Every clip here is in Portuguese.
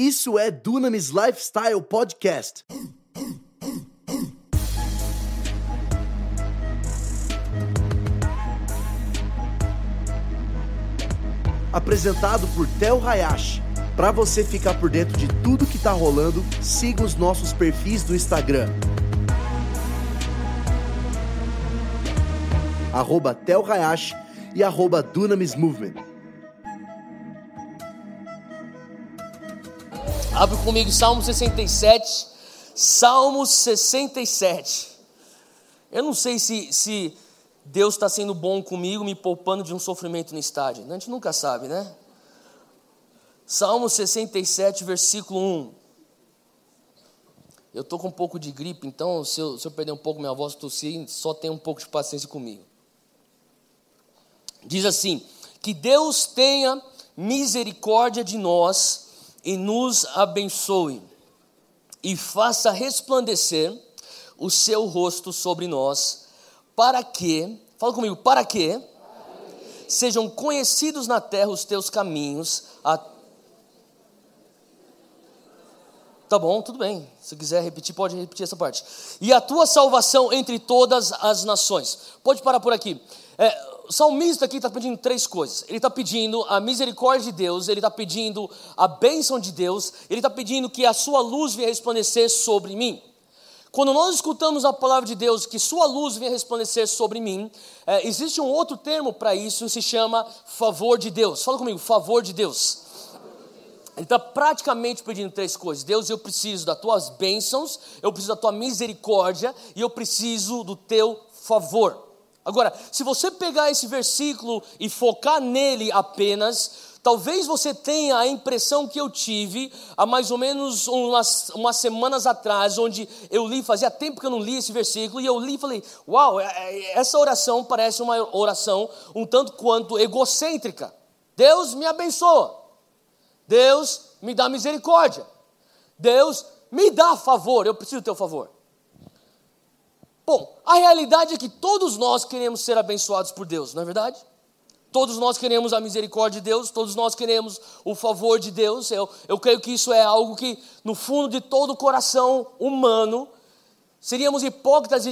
Isso é Dunamis Lifestyle Podcast. Apresentado por Tel Hayashi. Para você ficar por dentro de tudo que tá rolando, siga os nossos perfis do Instagram. Arroba Tel Hayashi e arroba Dunamis Movement. Abre comigo Salmo 67. Salmo 67. Eu não sei se, se Deus está sendo bom comigo, me poupando de um sofrimento no estádio. A gente nunca sabe, né? Salmo 67, versículo 1. Eu estou com um pouco de gripe, então se eu, se eu perder um pouco minha voz, tossir, só tenha um pouco de paciência comigo. Diz assim: Que Deus tenha misericórdia de nós e nos abençoe, e faça resplandecer o seu rosto sobre nós, para que, fala comigo, para que sejam conhecidos na terra os teus caminhos, a Tá bom, tudo bem. Se quiser repetir, pode repetir essa parte. E a tua salvação entre todas as nações. Pode parar por aqui. É, o salmista aqui está pedindo três coisas. Ele está pedindo a misericórdia de Deus, ele está pedindo a bênção de Deus, ele está pedindo que a sua luz venha resplandecer sobre mim. Quando nós escutamos a palavra de Deus, que sua luz venha resplandecer sobre mim, é, existe um outro termo para isso, se chama favor de Deus. Fala comigo, favor de Deus. Ele está praticamente pedindo três coisas. Deus, eu preciso das tuas bênçãos, eu preciso da tua misericórdia e eu preciso do teu favor. Agora, se você pegar esse versículo e focar nele apenas, talvez você tenha a impressão que eu tive há mais ou menos umas, umas semanas atrás, onde eu li, fazia tempo que eu não li esse versículo, e eu li e falei: Uau, é, é, essa oração parece uma oração um tanto quanto egocêntrica. Deus me abençoa, Deus me dá misericórdia, Deus me dá favor, eu preciso do teu favor. Bom, a realidade é que todos nós queremos ser abençoados por Deus, não é verdade? Todos nós queremos a misericórdia de Deus, todos nós queremos o favor de Deus. Eu, eu creio que isso é algo que, no fundo de todo o coração humano, seríamos hipócritas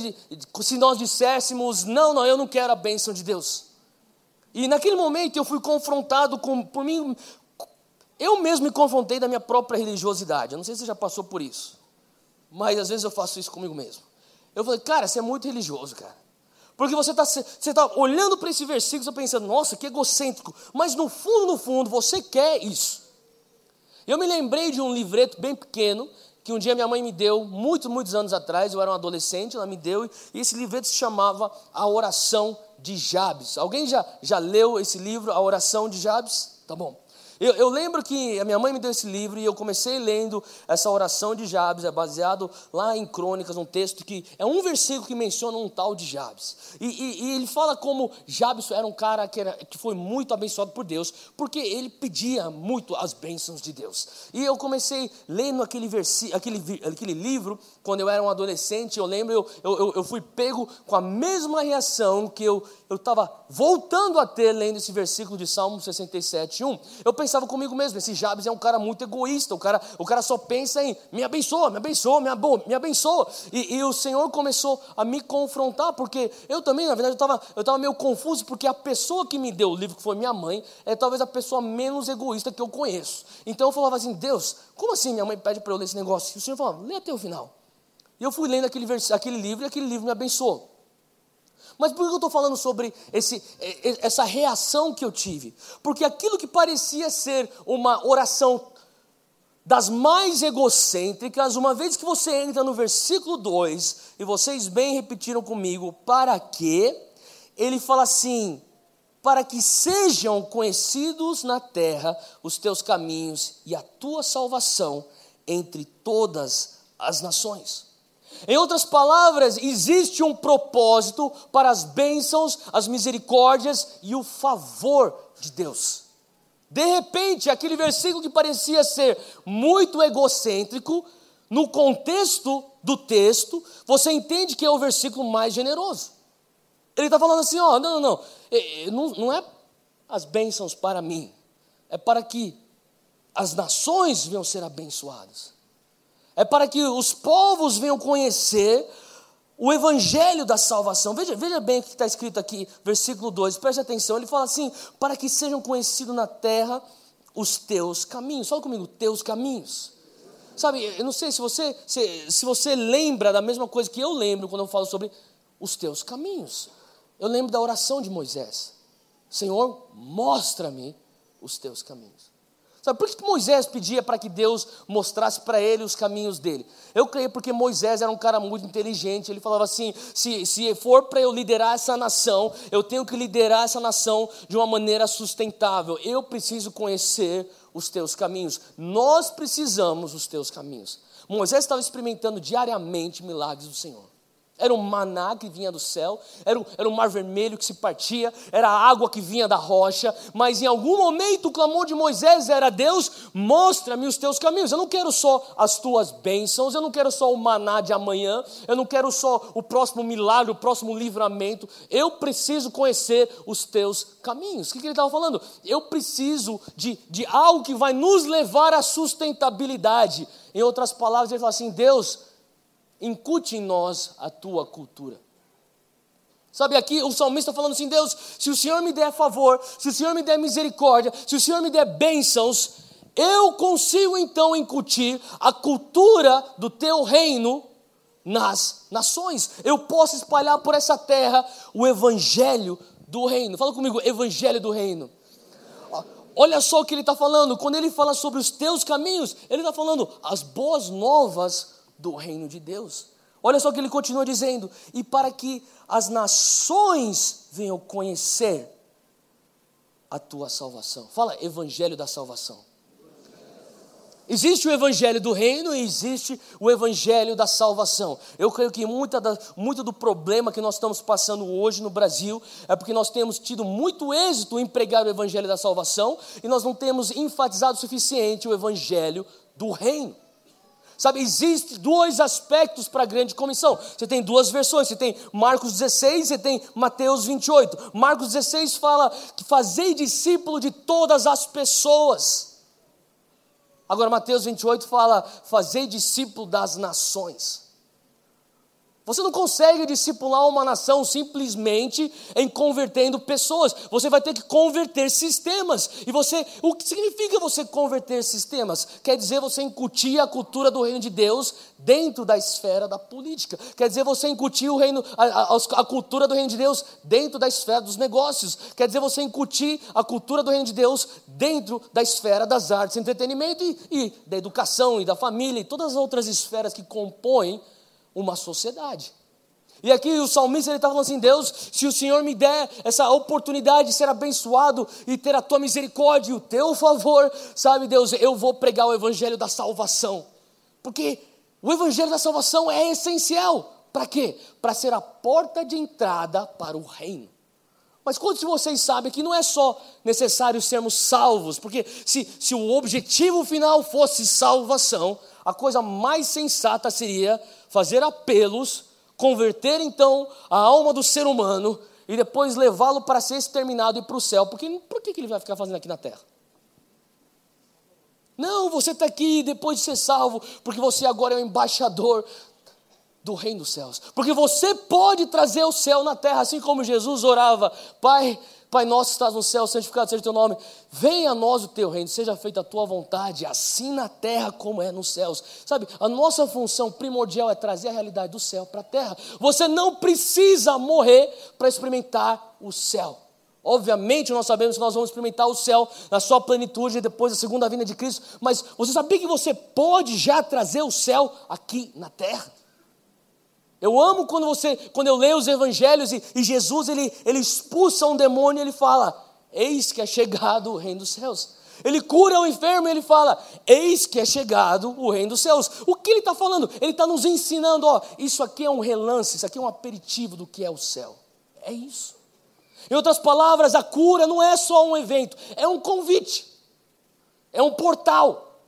se nós disséssemos: não, não, eu não quero a bênção de Deus. E naquele momento eu fui confrontado com, por mim, eu mesmo me confrontei da minha própria religiosidade. Eu não sei se você já passou por isso, mas às vezes eu faço isso comigo mesmo. Eu falei, cara, você é muito religioso, cara. Porque você está você tá olhando para esse versículo e tá pensando, nossa, que egocêntrico. Mas no fundo, no fundo, você quer isso. Eu me lembrei de um livreto bem pequeno que um dia minha mãe me deu, muitos, muitos anos atrás, eu era um adolescente, ela me deu, e esse livreto se chamava A Oração de Jabes. Alguém já, já leu esse livro, A Oração de Jabes? Tá bom. Eu, eu, lembro que a minha mãe me deu esse livro e eu comecei lendo essa oração de Jabes, é baseado lá em Crônicas, um texto que é um versículo que menciona um tal de Jabes. E, e, e ele fala como Jabes era um cara que, era, que foi muito abençoado por Deus, porque ele pedia muito as bênçãos de Deus. E eu comecei lendo aquele, versi, aquele, aquele livro quando eu era um adolescente. Eu lembro, eu, eu, eu fui pego com a mesma reação que eu estava voltando a ter lendo esse versículo de Salmo 67, 1. Eu pensava comigo mesmo, esse Jabes é um cara muito egoísta, o cara, o cara só pensa em me abençoa, me abençoa, me, abo, me abençoa. E, e, o Senhor começou a me confrontar, porque eu também, na verdade, eu estava eu tava meio confuso, porque a pessoa que me deu o livro, que foi minha mãe, é talvez a pessoa menos egoísta que eu conheço. Então eu falava assim, Deus, como assim minha mãe pede para eu ler esse negócio? E o Senhor falava, lê até o final. E eu fui lendo aquele, aquele livro e aquele livro me abençoou. Mas por que eu estou falando sobre esse, essa reação que eu tive? Porque aquilo que parecia ser uma oração das mais egocêntricas, uma vez que você entra no versículo 2, e vocês bem repetiram comigo, para quê? Ele fala assim: para que sejam conhecidos na terra os teus caminhos e a tua salvação entre todas as nações. Em outras palavras, existe um propósito para as bênçãos, as misericórdias e o favor de Deus. De repente, aquele versículo que parecia ser muito egocêntrico, no contexto do texto, você entende que é o versículo mais generoso. Ele está falando assim: ó, não, não, não, não, não é as bênçãos para mim, é para que as nações venham ser abençoadas. É para que os povos venham conhecer o evangelho da salvação. Veja, veja bem o que está escrito aqui, versículo 2, preste atenção. Ele fala assim: para que sejam conhecidos na terra os teus caminhos. Fala comigo, teus caminhos. Sabe, eu não sei se você, se, se você lembra da mesma coisa que eu lembro quando eu falo sobre os teus caminhos. Eu lembro da oração de Moisés. Senhor, mostra-me os teus caminhos. Sabe por que Moisés pedia para que Deus mostrasse para ele os caminhos dele? Eu creio porque Moisés era um cara muito inteligente. Ele falava assim: se, se for para eu liderar essa nação, eu tenho que liderar essa nação de uma maneira sustentável. Eu preciso conhecer os teus caminhos. Nós precisamos dos teus caminhos. Moisés estava experimentando diariamente milagres do Senhor. Era o maná que vinha do céu, era o, era o mar vermelho que se partia, era a água que vinha da rocha, mas em algum momento o clamor de Moisés era: Deus, mostra-me os teus caminhos. Eu não quero só as tuas bênçãos, eu não quero só o maná de amanhã, eu não quero só o próximo milagre, o próximo livramento, eu preciso conhecer os teus caminhos. O que, que ele estava falando? Eu preciso de, de algo que vai nos levar à sustentabilidade. Em outras palavras, ele fala assim: Deus, incute em nós a tua cultura. Sabe, aqui o salmista está falando assim: Deus, se o Senhor me der favor, se o Senhor me der misericórdia, se o Senhor me der bênçãos, eu consigo então incutir a cultura do teu reino nas nações. Eu posso espalhar por essa terra o evangelho do reino. Fala comigo, evangelho do reino. Olha só o que ele está falando. Quando ele fala sobre os teus caminhos, ele está falando as boas novas do reino de Deus. Olha só que ele continua dizendo: e para que as nações venham conhecer a tua salvação. Fala, evangelho da salvação. Existe o evangelho do reino e existe o evangelho da salvação. Eu creio que muita da, muito do problema que nós estamos passando hoje no Brasil é porque nós temos tido muito êxito em pregar o evangelho da salvação e nós não temos enfatizado o suficiente o evangelho do reino. Sabe, existe dois aspectos para a grande comissão. Você tem duas versões, você tem Marcos 16 e tem Mateus 28. Marcos 16 fala que fazei discípulo de todas as pessoas. Agora Mateus 28 fala fazei discípulo das nações. Você não consegue discipular uma nação simplesmente em convertendo pessoas. Você vai ter que converter sistemas. E você, o que significa você converter sistemas? Quer dizer você incutir a cultura do reino de Deus dentro da esfera da política. Quer dizer você incutir o reino, a, a, a cultura do reino de Deus dentro da esfera dos negócios. Quer dizer você incutir a cultura do reino de Deus dentro da esfera das artes, entretenimento e, e da educação e da família e todas as outras esferas que compõem uma sociedade. E aqui o salmista ele está falando assim: Deus, se o Senhor me der essa oportunidade de ser abençoado e ter a tua misericórdia e o teu favor, sabe, Deus, eu vou pregar o evangelho da salvação. Porque o evangelho da salvação é essencial. Para quê? Para ser a porta de entrada para o reino. Mas quantos de vocês sabem que não é só necessário sermos salvos? Porque se, se o objetivo final fosse salvação, a coisa mais sensata seria fazer apelos, converter então a alma do ser humano e depois levá-lo para ser exterminado e para o céu. Porque, por que, ele vai ficar fazendo aqui na terra? Não, você está aqui depois de ser salvo, porque você agora é o embaixador do reino dos céus. Porque você pode trazer o céu na terra, assim como Jesus orava, Pai Pai nosso que estás no céu, santificado seja o teu nome. Venha a nós o teu reino, seja feita a tua vontade, assim na terra como é nos céus. Sabe, a nossa função primordial é trazer a realidade do céu para a terra. Você não precisa morrer para experimentar o céu. Obviamente, nós sabemos que nós vamos experimentar o céu na sua plenitude depois da segunda vinda de Cristo, mas você sabia que você pode já trazer o céu aqui na terra? Eu amo quando você, quando eu leio os evangelhos e, e Jesus ele, ele expulsa um demônio e ele fala: Eis que é chegado o reino dos céus. Ele cura o enfermo e ele fala: Eis que é chegado o reino dos céus. O que ele está falando? Ele está nos ensinando: ó, isso aqui é um relance, isso aqui é um aperitivo do que é o céu. É isso. Em outras palavras, a cura não é só um evento, é um convite, é um portal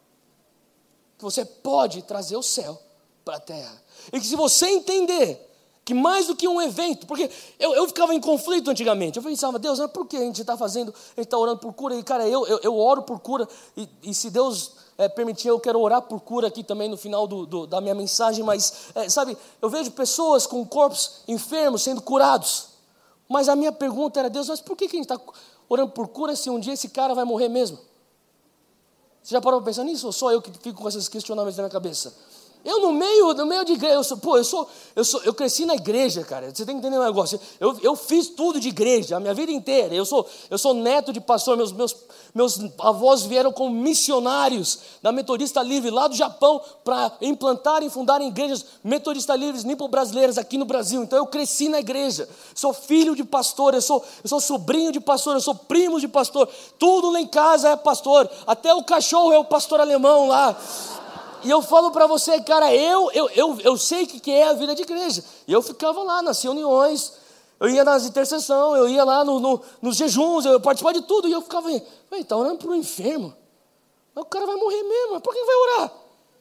que você pode trazer o céu para a terra. E que se você entender que mais do que um evento, porque eu, eu ficava em conflito antigamente. Eu pensava, Deus, mas por que a gente está fazendo, a gente está orando por cura? E, cara, eu, eu, eu oro por cura, e, e se Deus é, permitir, eu quero orar por cura aqui também no final do, do, da minha mensagem, mas, é, sabe, eu vejo pessoas com corpos enfermos sendo curados. Mas a minha pergunta era, Deus, mas por que, que a gente está orando por cura se um dia esse cara vai morrer mesmo? Você já parou para pensar nisso? Ou só eu que fico com esses questionamentos na minha cabeça? Eu no meio, no meio de igreja, eu sou, pô, eu sou, eu sou, eu cresci na igreja, cara. Você tem que entender um negócio. Eu, eu fiz tudo de igreja, a minha vida inteira. Eu sou, eu sou neto de pastor. Meus, meus, meus avós vieram como missionários da Metodista Livre lá do Japão para implantar e fundar igrejas Metodista Livres nipo-brasileiras aqui no Brasil. Então eu cresci na igreja. Sou filho de pastor, eu sou, eu sou sobrinho de pastor, eu sou primo de pastor. Tudo lá em casa é pastor. Até o cachorro é o pastor alemão lá. E eu falo para você, cara, eu, eu, eu, eu sei o que, é a vida de igreja. E eu ficava lá nas reuniões, eu ia nas intercessões, eu ia lá no, no, nos jejuns, eu participava de tudo. E eu ficava, está orando para o enfermo. Mas o cara vai morrer mesmo, por que vai orar?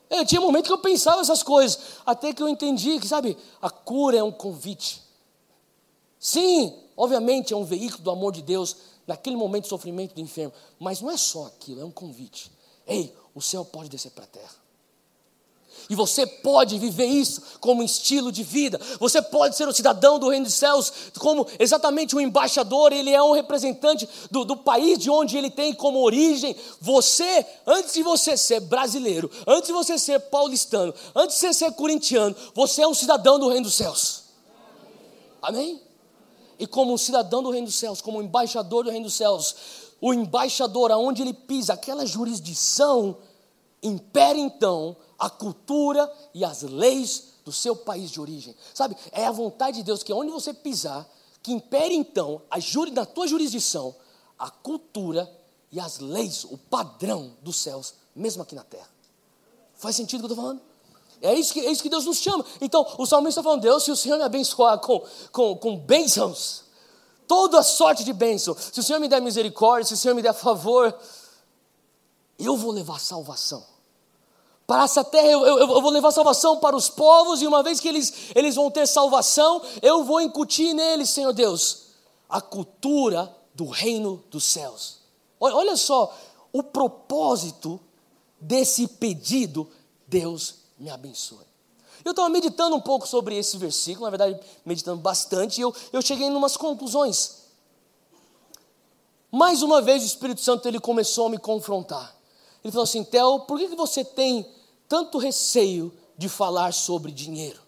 É, tinha momento que eu pensava essas coisas, até que eu entendi que, sabe, a cura é um convite. Sim, obviamente é um veículo do amor de Deus naquele momento de sofrimento do enfermo, mas não é só aquilo, é um convite. Ei, o céu pode descer para a terra. E você pode viver isso como um estilo de vida. Você pode ser um cidadão do reino dos céus, como exatamente um embaixador, ele é um representante do, do país de onde ele tem como origem. Você, antes de você ser brasileiro, antes de você ser paulistano, antes de você ser corintiano, você é um cidadão do reino dos céus. Amém? E como um cidadão do reino dos céus, como um embaixador do reino dos céus, o embaixador, aonde ele pisa, aquela jurisdição, impera então a cultura e as leis do seu país de origem. Sabe? É a vontade de Deus que onde você pisar, que impere então a juri, na tua jurisdição a cultura e as leis, o padrão dos céus, mesmo aqui na terra. Faz sentido o que eu estou falando? É isso, que, é isso que Deus nos chama. Então, o salmista está falando, Deus, se o Senhor me abençoar com, com, com bênçãos, toda sorte de bênção, se o Senhor me der misericórdia, se o Senhor me der favor, eu vou levar salvação para essa terra, eu, eu, eu, vou levar salvação para os povos, e uma vez que eles, eles vão ter salvação, eu vou incutir neles, Senhor Deus, a cultura do reino dos céus. Olha, só o propósito desse pedido, Deus me abençoe. Eu estava meditando um pouco sobre esse versículo, na verdade, meditando bastante, e eu, eu cheguei em umas conclusões. Mais uma vez o Espírito Santo ele começou a me confrontar. Ele falou assim: Theo, por que, que você tem tanto receio de falar sobre dinheiro?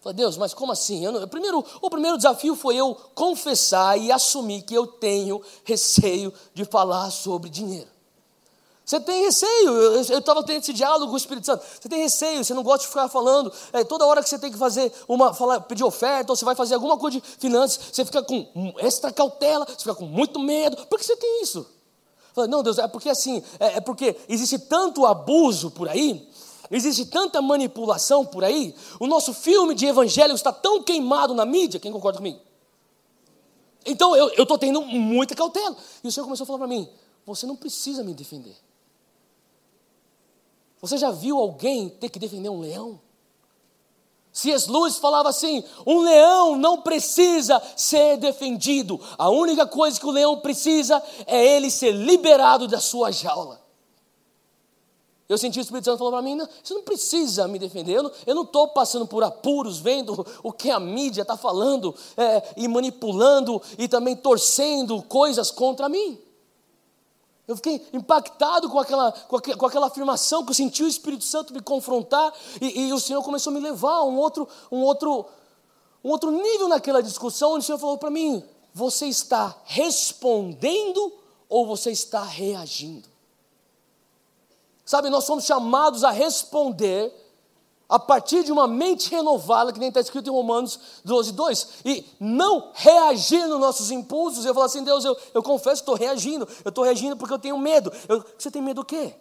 Falei, Deus, mas como assim? Não, primeiro, o primeiro desafio foi eu confessar e assumir que eu tenho receio de falar sobre dinheiro. Você tem receio, eu estava tendo esse diálogo com o Espírito Santo. Você tem receio, você não gosta de ficar falando. É, toda hora que você tem que fazer uma, falar, pedir oferta, ou você vai fazer alguma coisa de finanças, você fica com extra cautela, você fica com muito medo. Por que você tem isso? Não, Deus, é porque assim, é, é porque existe tanto abuso por aí, existe tanta manipulação por aí, o nosso filme de evangelho está tão queimado na mídia, quem concorda comigo? Então eu estou tendo muita cautela. E o Senhor começou a falar para mim: você não precisa me defender. Você já viu alguém ter que defender um leão? C.S. Lewis falava assim: um leão não precisa ser defendido, a única coisa que o leão precisa é ele ser liberado da sua jaula. Eu senti o Espírito Santo falando para mim: não, você não precisa me defender, eu não estou passando por apuros, vendo o que a mídia está falando é, e manipulando e também torcendo coisas contra mim. Eu fiquei impactado com aquela, com com aquela afirmação que eu senti o Espírito Santo me confrontar e, e, o Senhor começou a me levar a um outro, um outro, um outro nível naquela discussão, onde o Senhor falou para mim: você está respondendo ou você está reagindo? Sabe, nós somos chamados a responder a partir de uma mente renovada, que nem está escrito em Romanos 12, 2, e não reagir nos nossos impulsos. Eu falo assim, Deus, eu, eu confesso estou reagindo, eu estou reagindo porque eu tenho medo. Eu, você tem medo do quê?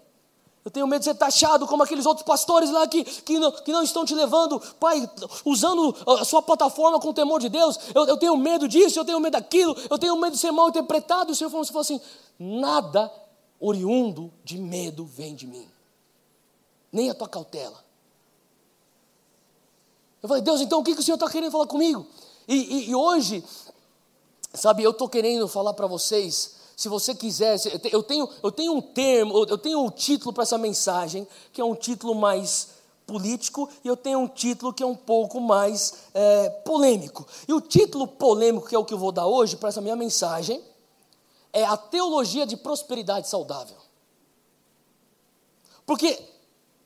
Eu tenho medo de ser taxado como aqueles outros pastores lá que, que, não, que não estão te levando, pai, usando a sua plataforma com o temor de Deus. Eu, eu tenho medo disso, eu tenho medo daquilo, eu tenho medo de ser mal interpretado. O Senhor falou assim: nada oriundo de medo vem de mim, nem a tua cautela. Eu falei, Deus, então o que, que o Senhor está querendo falar comigo? E, e, e hoje, sabe, eu estou querendo falar para vocês, se você quiser, eu tenho, eu tenho um termo, eu tenho um título para essa mensagem, que é um título mais político, e eu tenho um título que é um pouco mais é, polêmico. E o título polêmico, que é o que eu vou dar hoje para essa minha mensagem, é a teologia de prosperidade saudável. Porque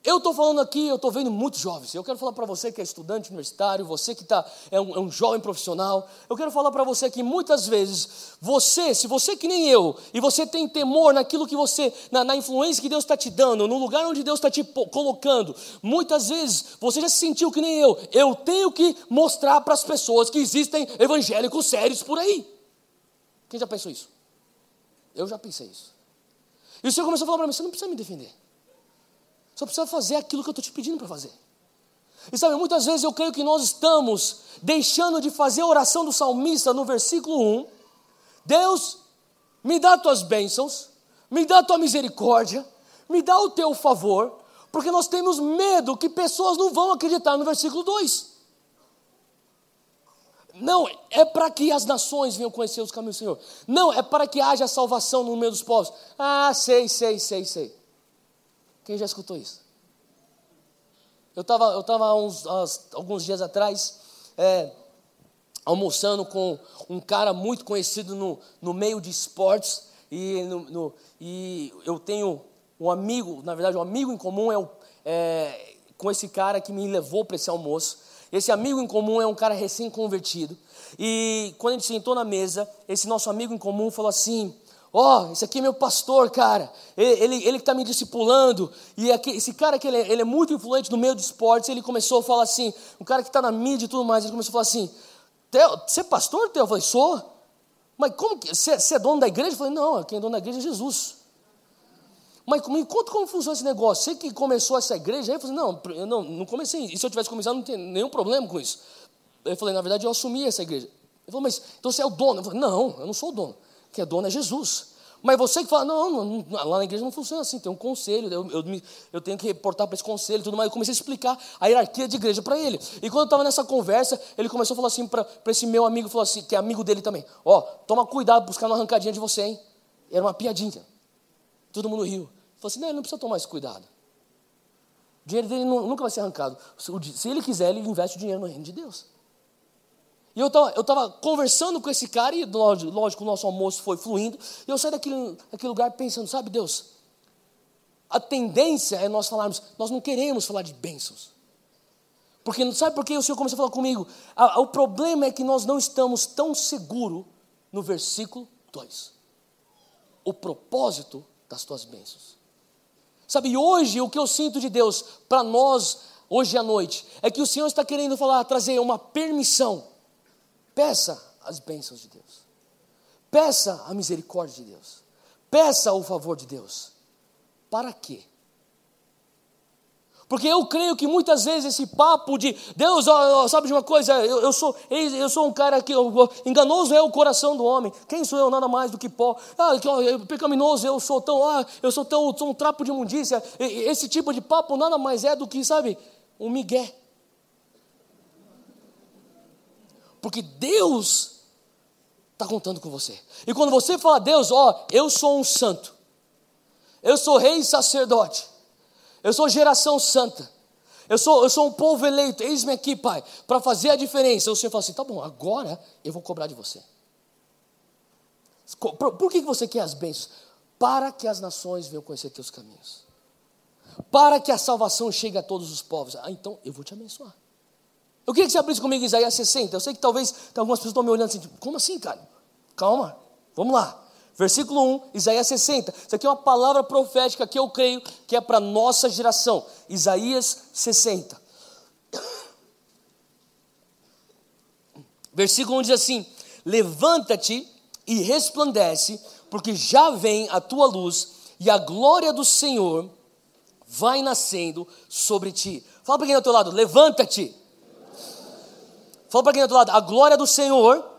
eu estou falando aqui, eu estou vendo muitos jovens. Eu quero falar para você que é estudante universitário, você que tá, é, um, é um jovem profissional. Eu quero falar para você que muitas vezes, você, se você que nem eu, e você tem temor naquilo que você, na, na influência que Deus está te dando, no lugar onde Deus está te colocando, muitas vezes você já se sentiu que nem eu. Eu tenho que mostrar para as pessoas que existem evangélicos sérios por aí. Quem já pensou isso? Eu já pensei isso. E o Senhor começou a falar para mim: você não precisa me defender. Só precisa fazer aquilo que eu estou te pedindo para fazer. E sabe, muitas vezes eu creio que nós estamos deixando de fazer a oração do salmista no versículo 1. Deus, me dá tuas bênçãos, me dá tua misericórdia, me dá o teu favor, porque nós temos medo que pessoas não vão acreditar no versículo 2. Não, é para que as nações venham conhecer os caminhos do Senhor. Não, é para que haja salvação no meio dos povos. Ah, sei, sei, sei, sei. Quem já escutou isso? Eu estava eu tava uns, uns, alguns dias atrás é, almoçando com um cara muito conhecido no, no meio de esportes e, no, no, e eu tenho um amigo, na verdade um amigo em comum é, o, é com esse cara que me levou para esse almoço. Esse amigo em comum é um cara recém-convertido. E quando a gente sentou na mesa, esse nosso amigo em comum falou assim: Ó, oh, esse aqui é meu pastor, cara. Ele, ele, ele que está me discipulando. E aqui, esse cara aqui, ele, é, ele, é muito influente no meio de esportes. Ele começou a falar assim, um cara que está na mídia e tudo mais, ele começou a falar assim, você é pastor, Teo? Eu falei, sou. Mas como que, você, você é dono da igreja? Eu falei, não, quem é dono da igreja é Jesus. Mas me conta como funciona esse negócio. Você que começou essa igreja, aí eu falei, não, eu não, não comecei. E se eu tivesse começado, não tem nenhum problema com isso. Eu falei, na verdade, eu assumi essa igreja. Ele falou, mas então você é o dono? Eu falei, não, eu não sou o dono. Quem é dono é Jesus. Mas você que fala, não, não, lá na igreja não funciona assim, tem um conselho, eu, eu, eu tenho que reportar para esse conselho e tudo mais. Eu comecei a explicar a hierarquia de igreja para ele. E quando eu estava nessa conversa, ele começou a falar assim para esse meu amigo, falou assim, que é amigo dele também: Ó, oh, toma cuidado, buscar uma arrancadinha de você, hein? Era uma piadinha. Todo mundo riu. Falou assim: não, ele não precisa tomar esse cuidado. O dinheiro dele nunca vai ser arrancado. Se ele quiser, ele investe o dinheiro no reino de Deus. E eu estava eu tava conversando com esse cara, e lógico, o nosso almoço foi fluindo, e eu saí daquele, daquele lugar pensando, sabe Deus, a tendência é nós falarmos, nós não queremos falar de bênçãos. Porque sabe por que o Senhor começou a falar comigo? O problema é que nós não estamos tão seguros no versículo 2. O propósito das tuas bênçãos. Sabe, hoje o que eu sinto de Deus para nós, hoje à noite, é que o Senhor está querendo falar, trazer uma permissão Peça as bênçãos de Deus. Peça a misericórdia de Deus. Peça o favor de Deus. Para quê? Porque eu creio que muitas vezes esse papo de Deus, ó, ó, sabe de uma coisa, eu, eu, sou, eu sou um cara que enganoso é o coração do homem. Quem sou eu nada mais do que pó? Ah, pecaminoso eu sou tão, ah, eu sou tão, sou um trapo de imundícia. Esse tipo de papo nada mais é do que, sabe, um migué. Porque Deus está contando com você. E quando você fala, Deus, ó, eu sou um santo, eu sou rei e sacerdote, eu sou geração santa, eu sou, eu sou um povo eleito, eis-me aqui, Pai, para fazer a diferença. O Senhor fala assim: tá bom, agora eu vou cobrar de você. Por, por que você quer as bênçãos? Para que as nações venham conhecer teus caminhos. Para que a salvação chegue a todos os povos. Ah, então eu vou te abençoar. Eu queria que você abrisse comigo Isaías 60. Eu sei que talvez algumas pessoas estão me olhando assim, tipo, como assim, cara? Calma, vamos lá. Versículo 1, Isaías 60. Isso aqui é uma palavra profética que eu creio que é para nossa geração. Isaías 60. Versículo 1 diz assim: Levanta-te e resplandece, porque já vem a tua luz, e a glória do Senhor vai nascendo sobre ti. Fala para quem é do teu lado: Levanta-te Fala para quem é do lado, a glória do Senhor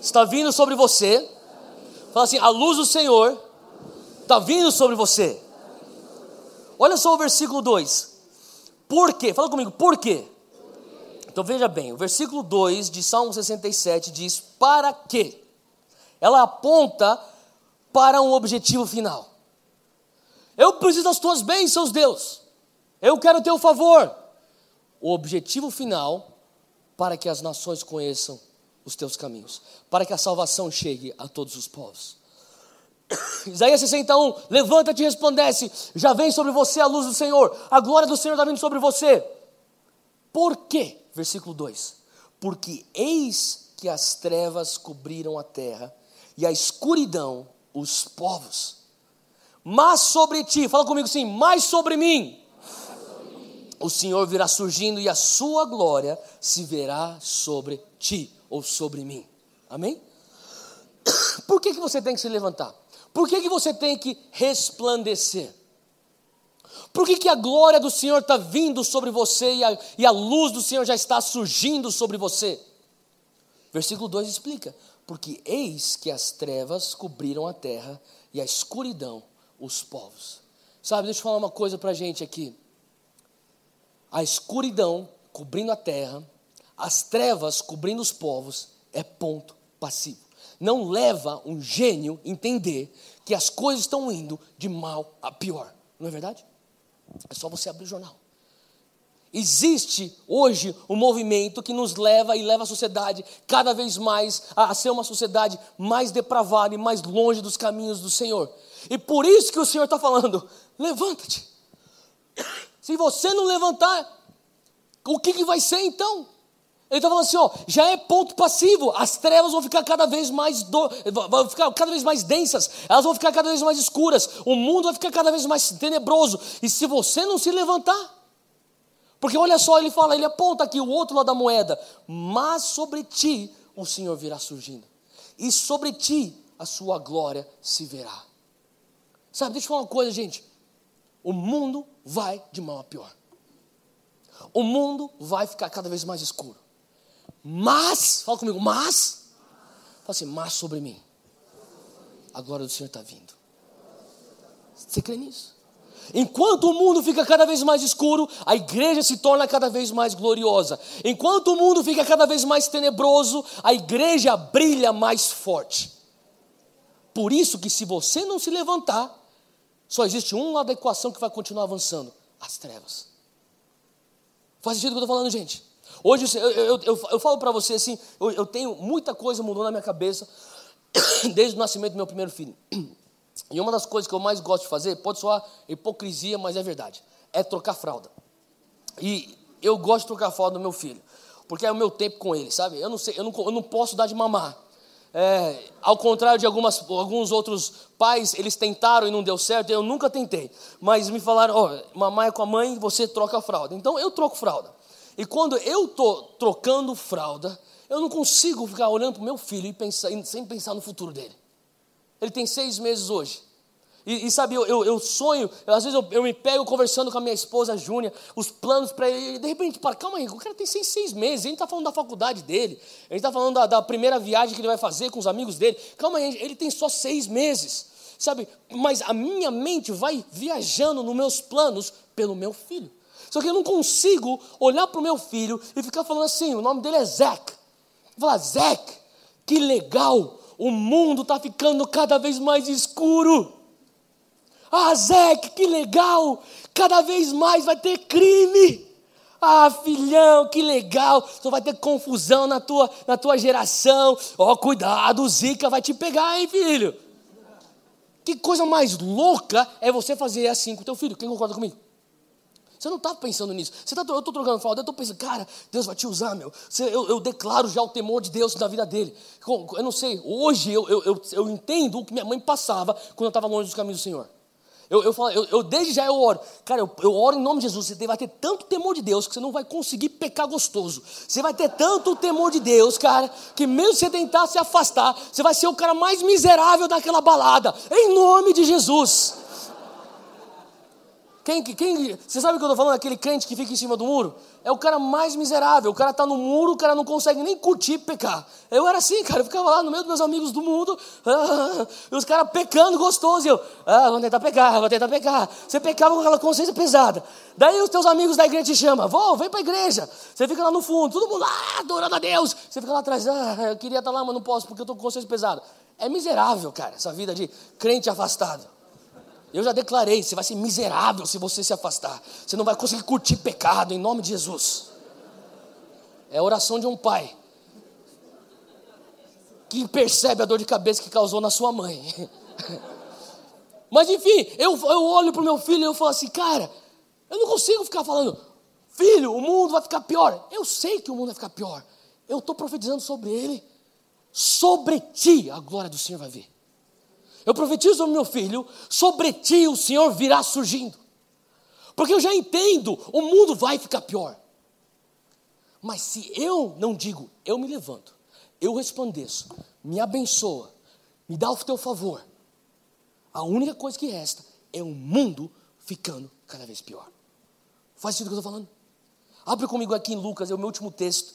está vindo sobre você. Fala assim, a luz do Senhor está vindo sobre você. Olha só o versículo 2. Por quê? Fala comigo, por quê? Então veja bem, o versículo 2 de Salmo 67 diz: Para quê? Ela aponta para um objetivo final. Eu preciso das tuas bênçãos, Deus. Eu quero teu favor. O objetivo final para que as nações conheçam os teus caminhos, para que a salvação chegue a todos os povos. Isaías 61, levanta-te e resplandece, já vem sobre você a luz do Senhor, a glória do Senhor está vindo sobre você. Por quê? Versículo 2: Porque eis que as trevas cobriram a terra e a escuridão os povos. Mas sobre ti, fala comigo assim, mais sobre mim. O Senhor virá surgindo e a sua glória se verá sobre ti ou sobre mim. Amém? Por que, que você tem que se levantar? Por que, que você tem que resplandecer? Por que, que a glória do Senhor está vindo sobre você e a, e a luz do Senhor já está surgindo sobre você? Versículo 2 explica: Porque eis que as trevas cobriram a terra e a escuridão os povos. Sabe, deixa eu falar uma coisa para a gente aqui. A escuridão cobrindo a terra, as trevas cobrindo os povos, é ponto passivo. Não leva um gênio entender que as coisas estão indo de mal a pior. Não é verdade? É só você abrir o jornal. Existe hoje um movimento que nos leva e leva a sociedade cada vez mais a, ser uma sociedade mais depravada e mais longe dos caminhos do Senhor. E por isso que o Senhor está falando: levanta-te. Se você não levantar, o que, que vai ser então? Ele está falando assim, ó, já é ponto passivo. As trevas vão ficar cada vez mais do, vão ficar cada vez mais densas. Elas vão ficar cada vez mais escuras. O mundo vai ficar cada vez mais tenebroso. E se você não se levantar, porque olha só, ele fala, ele aponta aqui o outro lado da moeda. Mas sobre ti o Senhor virá surgindo. E sobre ti a sua glória se verá. Sabe, deixa eu falar uma coisa, gente. O mundo vai de mal a pior. O mundo vai ficar cada vez mais escuro. Mas, fala comigo, mas, fala assim, mas sobre mim, a glória do Senhor está vindo. Você crê nisso? Enquanto o mundo fica cada vez mais escuro, a igreja se torna cada vez mais gloriosa. Enquanto o mundo fica cada vez mais tenebroso, a igreja brilha mais forte. Por isso que se você não se levantar, só existe um lado da equação que vai continuar avançando: as trevas. Faz sentido o que eu estou falando, gente? Hoje eu, eu, eu, eu falo para você assim, eu, eu tenho muita coisa mudou na minha cabeça desde o nascimento do meu primeiro filho. E uma das coisas que eu mais gosto de fazer, pode soar hipocrisia, mas é verdade, é trocar fralda. E eu gosto de trocar fralda do meu filho, porque é o meu tempo com ele, sabe? Eu não sei, eu não, eu não posso dar de mamar. É, ao contrário de algumas, alguns outros pais, eles tentaram e não deu certo, eu nunca tentei. Mas me falaram, oh, mamãe é com a mãe, você troca a fralda. Então eu troco fralda. E quando eu estou trocando fralda, eu não consigo ficar olhando para o meu filho e pensar, sem pensar no futuro dele. Ele tem seis meses hoje. E, e sabe, eu, eu, eu sonho, eu, às vezes eu, eu, me pego conversando com a minha esposa Júnia, os planos para ele, e de repente, para, calma aí, o cara tem seis, seis meses, a gente está falando da faculdade dele, a gente está falando da, da, primeira viagem que ele vai fazer com os amigos dele, calma aí, ele tem só seis meses, sabe, mas a minha mente vai viajando nos meus planos pelo meu filho. Só que eu não consigo olhar para o meu filho e ficar falando assim: o nome dele é Zac. Falar, Zac, que legal, o mundo está ficando cada vez mais escuro. Ah, Zac, que legal, cada vez mais vai ter crime. Ah, filhão, que legal, só vai ter confusão na tua, na tua geração. Ó, oh, cuidado, o Zika vai te pegar, hein, filho. Que coisa mais louca é você fazer assim com teu filho. Quem concorda comigo? Você não está pensando nisso. Você tá, eu estou trocando fralda, eu estou pensando, cara, Deus vai te usar, meu. Eu, eu, declaro já o temor de Deus na vida dele. Eu não sei, hoje eu, eu, eu, eu entendo o que minha mãe passava quando eu estava longe dos caminhos do Senhor. Eu, eu, falo, eu, eu, desde já eu oro. Cara, eu, eu oro em nome de Jesus. Você vai ter tanto temor de Deus que você não vai conseguir pecar gostoso. Você vai ter tanto temor de Deus, cara, que mesmo você tentar se afastar, você vai ser o cara mais miserável daquela balada. Em nome de Jesus. Quem, quem, você sabe o que eu estou falando? Aquele crente que fica em cima do muro? É o cara mais miserável. O cara está no muro, o cara não consegue nem curtir pecar. Eu era assim, cara. Eu ficava lá no meio dos meus amigos do mundo, ah, e os caras pecando gostoso. E eu, ah, vou tentar pecar, vou tentar pecar. Você pecava com aquela consciência pesada. Daí os teus amigos da igreja te chamam, vou, vem para a igreja. Você fica lá no fundo, todo mundo, ah, adorando a Deus. Você fica lá atrás, ah, eu queria estar tá lá, mas não posso porque eu estou com consciência pesada. É miserável, cara, essa vida de crente afastado. Eu já declarei, você vai ser miserável se você se afastar. Você não vai conseguir curtir pecado em nome de Jesus. É a oração de um pai que percebe a dor de cabeça que causou na sua mãe. Mas enfim, eu, eu olho para o meu filho e eu falo assim, cara, eu não consigo ficar falando, filho, o mundo vai ficar pior. Eu sei que o mundo vai ficar pior. Eu estou profetizando sobre ele. Sobre ti a glória do Senhor vai vir. Eu profetizo meu filho, sobre ti o Senhor virá surgindo. Porque eu já entendo, o mundo vai ficar pior. Mas se eu não digo, eu me levanto, eu resplandeço, me abençoa, me dá o teu favor, a única coisa que resta é o mundo ficando cada vez pior. Faz sentido o que eu estou falando? Abre comigo aqui em Lucas, é o meu último texto.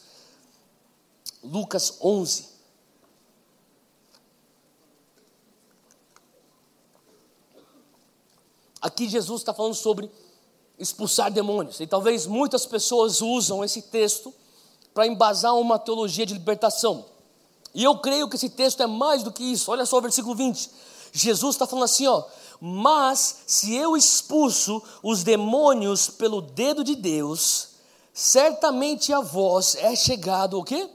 Lucas 11. Aqui Jesus está falando sobre expulsar demônios. E talvez muitas pessoas usam esse texto para embasar uma teologia de libertação. E eu creio que esse texto é mais do que isso. Olha só o versículo 20. Jesus está falando assim, ó. Mas se eu expulso os demônios pelo dedo de Deus, certamente a vós é chegado o quê?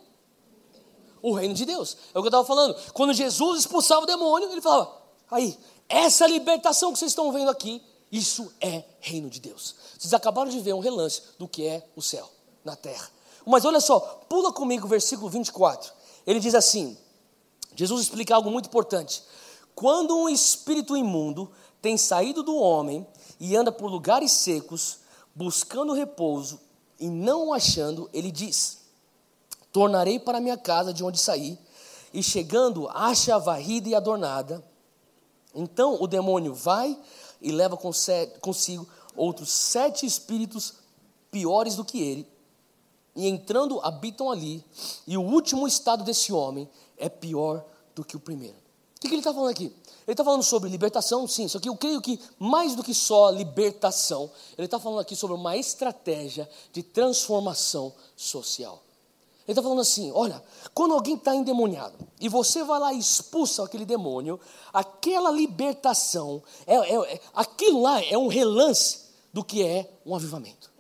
O reino de Deus. É o que eu estava falando. Quando Jesus expulsava o demônio, ele falava: aí, essa libertação que vocês estão vendo aqui, isso é reino de Deus. Vocês acabaram de ver um relance do que é o céu na terra. Mas olha só, pula comigo o versículo 24. Ele diz assim: Jesus explica algo muito importante. Quando um espírito imundo tem saído do homem e anda por lugares secos, buscando repouso e não o achando, ele diz: Tornarei para minha casa de onde saí, e chegando, acha a varrida e adornada então o demônio vai e leva consigo outros sete espíritos piores do que ele, e entrando habitam ali, e o último estado desse homem é pior do que o primeiro. O que, ele está falando aqui? Ele está falando sobre libertação, sim, só que eu creio que mais do que só libertação, ele está falando aqui sobre uma estratégia de transformação social. Ele está falando assim: olha, quando alguém está endemoniado e você vai lá e expulsa aquele demônio, aquela libertação, é, é, é, aquilo lá é um relance do que é um avivamento.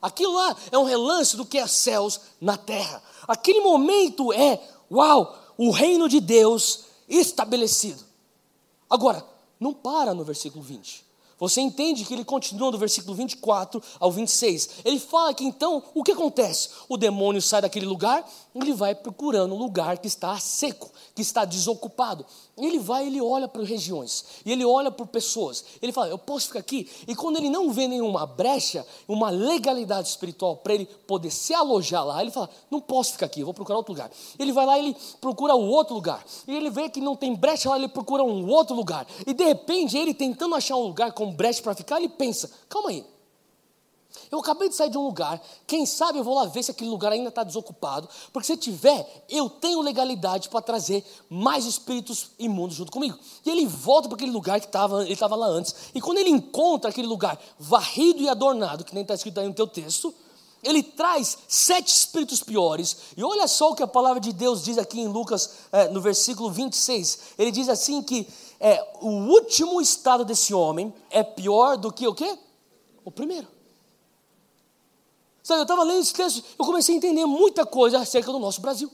Aquilo lá é um relance do que é céus na terra. Aquele momento é, uau, o reino de Deus estabelecido. Agora, não para no versículo 20. Você entende que ele continua do versículo 24 ao 26. Ele fala que então, o que acontece? O demônio sai daquele lugar, ele vai procurando um lugar que está seco, que está desocupado. Ele vai, ele olha para regiões, e ele olha por pessoas. Ele fala, eu posso ficar aqui? E quando ele não vê nenhuma brecha, uma legalidade espiritual para ele poder se alojar lá, ele fala, não posso ficar aqui, vou procurar outro lugar. Ele vai lá, ele procura o outro lugar. E ele vê que não tem brecha lá, ele procura um outro lugar. E de repente, ele tentando achar um lugar com brecha para ficar, ele pensa, calma aí, eu acabei de sair de um lugar, quem sabe eu vou lá ver se aquele lugar ainda está desocupado, porque se tiver, eu tenho legalidade para trazer mais espíritos imundos junto comigo. E ele volta para aquele lugar que tava, ele estava lá antes, e quando ele encontra aquele lugar varrido e adornado, que nem está escrito aí no teu texto, ele traz sete espíritos piores, e olha só o que a palavra de Deus diz aqui em Lucas, é, no versículo 26. Ele diz assim que é, o último estado desse homem é pior do que o quê? O primeiro. Sabe, eu estava lendo esse texto, eu comecei a entender muita coisa acerca do nosso Brasil.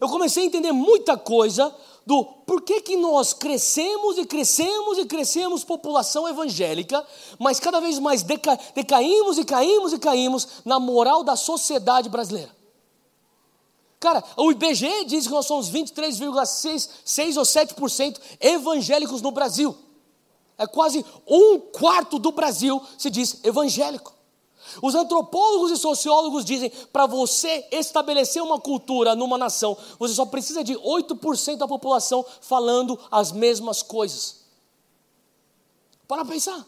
Eu comecei a entender muita coisa do porquê que nós crescemos e crescemos e crescemos população evangélica, mas cada vez mais deca, decaímos e caímos e caímos na moral da sociedade brasileira. Cara, o IBGE diz que nós somos 23,6 ou 7% evangélicos no Brasil. É quase um quarto do Brasil se diz evangélico. Os antropólogos e sociólogos dizem: para você estabelecer uma cultura numa nação, você só precisa de 8% da população falando as mesmas coisas. Para pensar.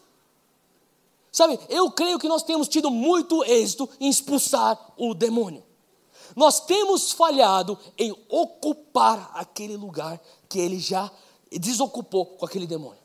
Sabe, eu creio que nós temos tido muito êxito em expulsar o demônio. Nós temos falhado em ocupar aquele lugar que ele já desocupou com aquele demônio.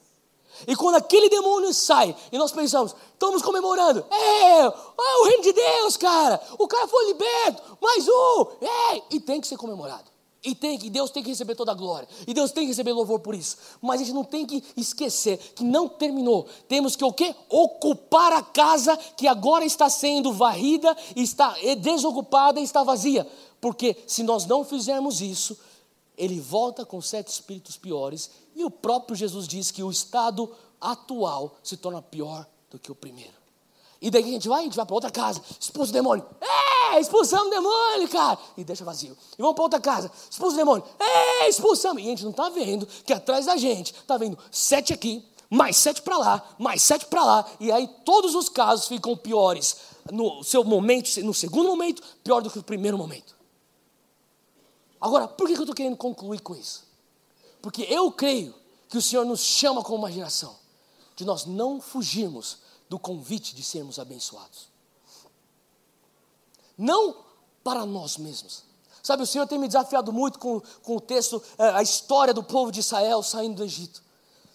E quando aquele demônio sai e nós pensamos, estamos comemorando, é, o reino de Deus, cara, o cara foi liberto, mais um, é, e tem que ser comemorado. E tem que, Deus tem que receber toda a glória. E Deus tem que receber louvor por isso. Mas a gente não tem que esquecer que não terminou. Temos que o quê? Ocupar a casa que agora está sendo varrida, está desocupada e está vazia. Porque se nós não fizermos isso, ele volta com sete espíritos piores. E o próprio Jesus diz que o estado atual se torna pior do que o primeiro. E daí a gente vai, a gente vai para outra casa, expulsa o demônio. É, expulsamos o demônio, cara. E deixa vazio. E vamos para outra casa, expulsa o demônio. É, expulsamos. E a gente não está vendo que atrás da gente está vendo sete aqui, mais sete para lá, mais sete para lá. E aí todos os casos ficam piores no seu momento, no segundo momento, pior do que o primeiro momento. Agora, por que eu estou querendo concluir com isso? Porque eu creio que o Senhor nos chama como uma geração de nós não fugirmos do convite de sermos abençoados. Não para nós mesmos. Sabe, o Senhor tem me desafiado muito com, com o texto, é, a história do povo de Israel saindo do Egito.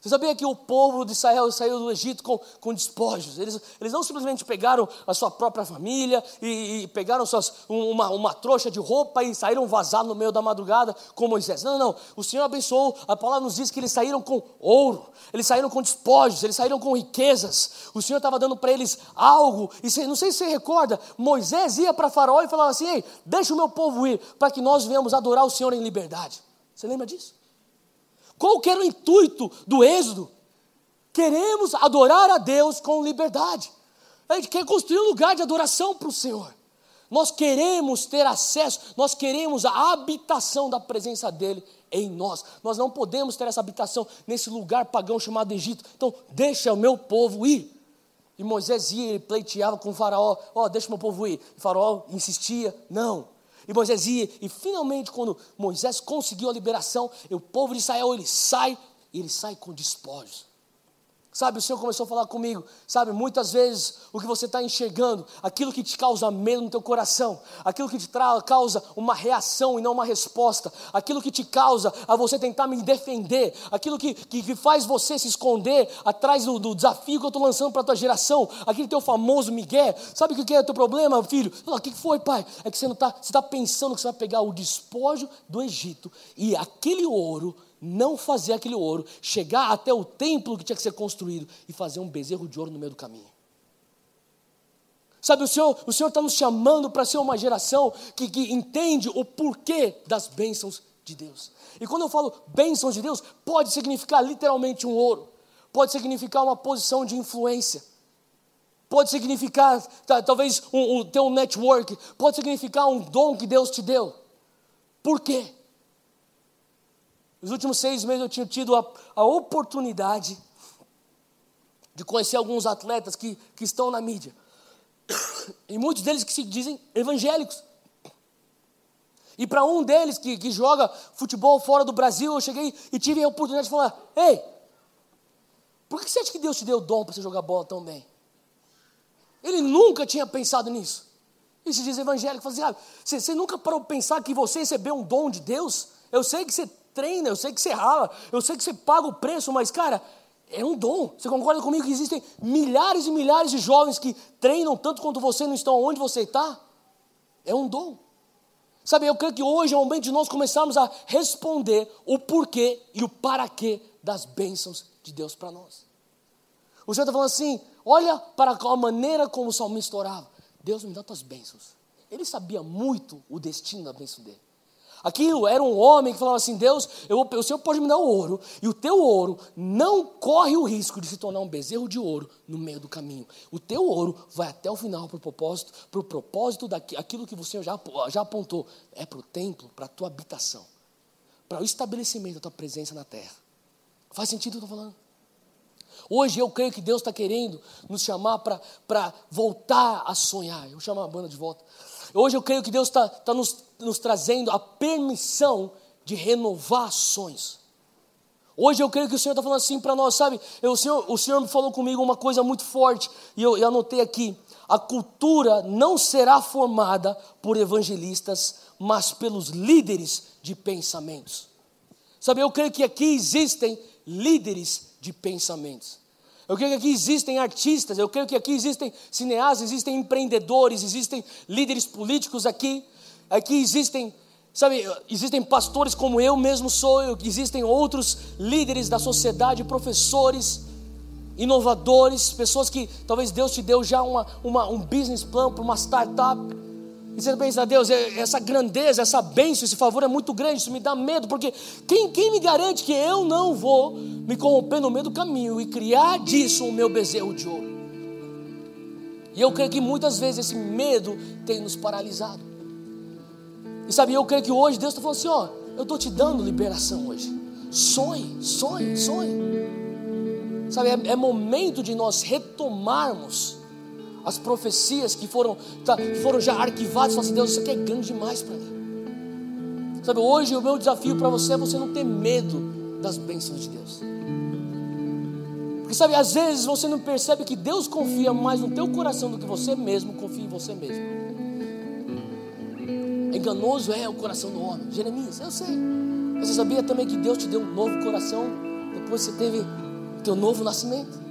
Você sabia que o povo de Israel saiu do Egito com, com despojos? Eles, eles não simplesmente pegaram a sua própria família e, e pegaram suas, uma, uma trouxa de roupa e saíram vazados no meio da madrugada com Moisés. Não, não. O Senhor abençoou, a palavra nos diz que eles saíram com ouro, eles saíram com despojos, eles saíram com riquezas. O Senhor estava dando para eles algo. E não sei se você recorda, Moisés ia para Faraó e falava assim: Ei, deixa o meu povo ir, para que nós venhamos adorar o Senhor em liberdade. Você lembra disso? Qual que era o intuito do êxodo? Queremos adorar a Deus com liberdade. A gente quer construir um lugar de adoração para o Senhor. Nós queremos ter acesso, nós queremos a habitação da presença dEle em nós. Nós não podemos ter essa habitação nesse lugar pagão chamado Egito. Então, deixa o meu povo ir. E Moisés ia, ele pleiteava com o faraó, ó, oh, deixa o meu povo ir. O faraó insistia, não. E Moisés ia, e finalmente, quando Moisés conseguiu a liberação, o povo de Israel ele sai, e ele sai com despojos. Sabe, o Senhor começou a falar comigo. Sabe, muitas vezes o que você está enxergando, aquilo que te causa medo no teu coração, aquilo que te causa uma reação e não uma resposta, aquilo que te causa a você tentar me defender, aquilo que, que, que faz você se esconder atrás do, do desafio que eu estou lançando para a tua geração, aquele teu famoso Miguel. Sabe o que é o teu problema, filho? O que foi, pai? É que você não está tá pensando que você vai pegar o despojo do Egito e aquele ouro não fazer aquele ouro, chegar até o templo que tinha que ser construído e fazer um bezerro de ouro no meio do caminho. Sabe, o Senhor o Senhor está nos chamando para ser uma geração que, que entende o porquê das bênçãos de Deus. E quando eu falo bênçãos de Deus, pode significar literalmente um ouro, pode significar uma posição de influência, pode significar talvez um, um teu network, pode significar um dom que Deus te deu. Por quê? Nos últimos seis meses eu tinha tido a, a oportunidade de conhecer alguns atletas que, que estão na mídia. E muitos deles que se dizem evangélicos. E para um deles que, que joga futebol fora do Brasil, eu cheguei e tive a oportunidade de falar: Ei, por que você acha que Deus te deu o dom para você jogar bola tão bem? Ele nunca tinha pensado nisso. E se diz evangélico, fala assim, ah, você, você nunca parou para pensar que você recebeu um dom de Deus? Eu sei que você treina, eu sei que você rala, eu sei que você paga o preço, mas, cara, é um dom. Você concorda comigo que existem milhares e milhares de jovens que treinam tanto quanto você não estão onde você está? É um dom. Sabe, eu creio que hoje é o momento de nós começarmos a responder o porquê e o para quê das bênçãos de Deus para nós. O Senhor está falando assim: olha para a maneira como o salmista orava. Deus me dá tuas bênçãos. Ele sabia muito o destino da bênção dele. Aquilo era um homem que falava assim: Deus, eu, o Senhor pode me dar o ouro, e o teu ouro não corre o risco de se tornar um bezerro de ouro no meio do caminho. O teu ouro vai até o final para o propósito, para o propósito daquilo que você já, já apontou. É para o templo, para a tua habitação, para o estabelecimento da tua presença na terra. Faz sentido o que eu estou falando? Hoje eu creio que Deus está querendo nos chamar para voltar a sonhar. Eu chamo a banda de volta. Hoje eu creio que Deus está tá nos, nos trazendo a permissão de renovar ações. Hoje eu creio que o Senhor está falando assim para nós, sabe? Eu, o, Senhor, o Senhor falou comigo uma coisa muito forte, e eu, eu anotei aqui: a cultura não será formada por evangelistas, mas pelos líderes de pensamentos. Sabe, eu creio que aqui existem líderes de pensamentos. Eu creio que aqui existem artistas, eu creio que aqui existem cineastas, existem empreendedores, existem líderes políticos aqui. Aqui existem Sabe, existem pastores como eu mesmo sou, existem outros líderes da sociedade, professores, inovadores, pessoas que talvez Deus te deu já uma, uma um business plan para uma startup. E você pensa, Deus, é, essa grandeza, essa bênção, esse favor é muito grande, isso me dá medo, porque quem, quem me garante que eu não vou me corromper no meio do caminho e criar disso o meu bezerro de ouro? E eu creio que muitas vezes esse medo tem nos paralisado. E sabe, eu creio que hoje Deus está falando assim: ó, eu estou te dando liberação hoje. Sonhe, sonhe, sonhe. Sabe, é, é momento de nós retomarmos as profecias que foram, tá, foram já arquivadas. Fala assim, Deus, isso aqui é grande demais para mim. Sabe, hoje o meu desafio para você é você não ter medo das bênçãos de Deus. Porque sabe, às vezes você não percebe que Deus confia mais no teu coração do que você mesmo confia em você mesmo. Enganoso é o coração do homem. Jeremias, eu sei. Mas você sabia também que Deus te deu um novo coração depois que você teve o teu novo nascimento?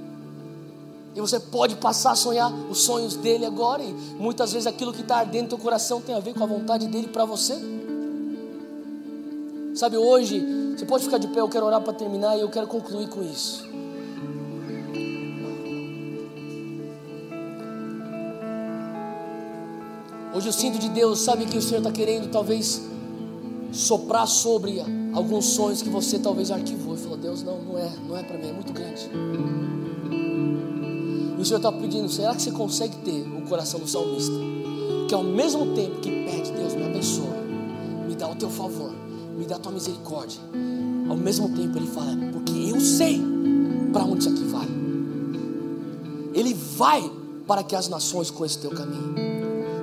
E você pode passar a sonhar os sonhos dele agora. E muitas vezes aquilo que está ardendo no teu coração tem a ver com a vontade dele para você. Sabe, hoje, você pode ficar de pé, eu quero orar para terminar e eu quero concluir com isso. Hoje eu sinto de Deus, sabe que o Senhor está querendo talvez soprar sobre alguns sonhos que você talvez arquivou e falou: Deus, não, não é, não é para mim, é muito grande. E o Senhor está pedindo: será que você consegue ter o coração do salmista? Que ao mesmo tempo que pede, Deus me abençoe, me dá o teu favor, me dá a tua misericórdia, ao mesmo tempo ele fala: porque eu sei para onde isso aqui vai. Ele vai para que as nações conheçam o teu caminho.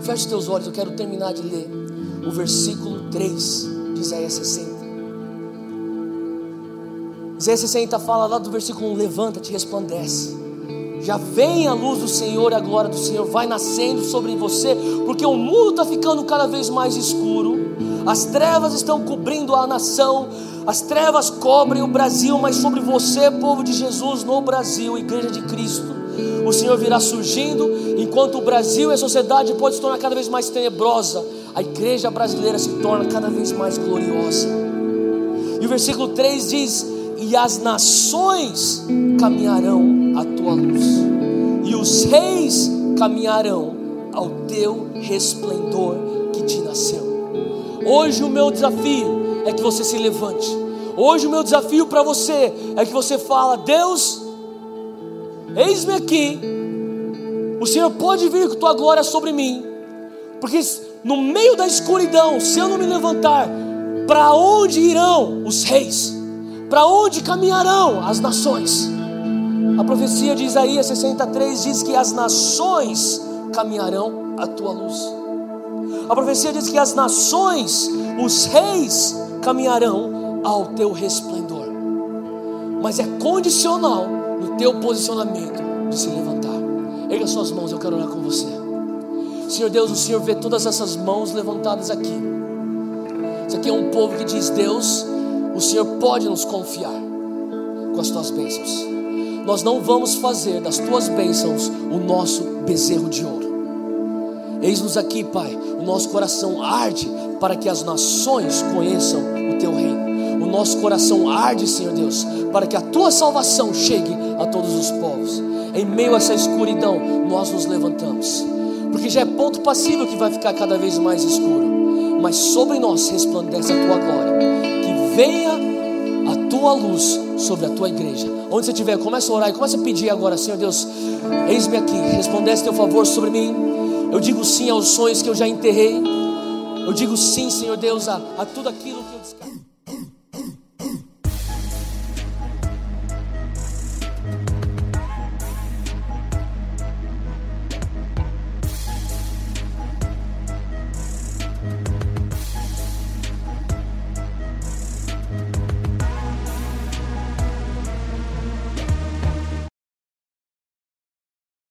Feche os teus olhos, eu quero terminar de ler o versículo 3 de Isaías 60. Isaías 60 fala lá do versículo 1: Levanta-te, resplandece. Já vem a luz do Senhor e a glória do Senhor vai nascendo sobre você, porque o mundo está ficando cada vez mais escuro, as trevas estão cobrindo a nação, as trevas cobrem o Brasil, mas sobre você, povo de Jesus, no Brasil, igreja de Cristo, o Senhor virá surgindo, enquanto o Brasil e a sociedade pode se tornar cada vez mais tenebrosa, a igreja brasileira se torna cada vez mais gloriosa. E o versículo 3 diz: E as nações caminharão à tua luz, e os reis caminharão ao teu resplendor que te nasceu. Hoje o meu desafio é que você se levante. Hoje o meu desafio para você é que você fala: Deus, Eis-me aqui, o Senhor pode vir com tua glória sobre mim, porque no meio da escuridão, se eu não me levantar, para onde irão os reis? Para onde caminharão as nações? A profecia de Isaías 63 diz que as nações caminharão à tua luz. A profecia diz que as nações, os reis, caminharão ao teu resplendor. Mas é condicional no teu posicionamento de se levantar. Erga suas mãos, eu quero orar com você. Senhor Deus, o Senhor vê todas essas mãos levantadas aqui. Isso aqui é um povo que diz: Deus, o Senhor pode nos confiar com as tuas bênçãos. Nós não vamos fazer das tuas bênçãos o nosso bezerro de ouro. Eis-nos aqui, Pai, o nosso coração arde para que as nações conheçam o teu reino. O nosso coração arde, Senhor Deus, para que a tua salvação chegue a todos os povos. Em meio a essa escuridão, nós nos levantamos, porque já é ponto passivo que vai ficar cada vez mais escuro, mas sobre nós resplandece a tua glória. Venha a tua luz sobre a tua igreja. Onde você estiver, começa a orar e começa a pedir agora, Senhor Deus, eis-me aqui, resplandece teu favor sobre mim. Eu digo sim aos sonhos que eu já enterrei. Eu digo sim, Senhor Deus, a, a tudo aquilo que eu descarto.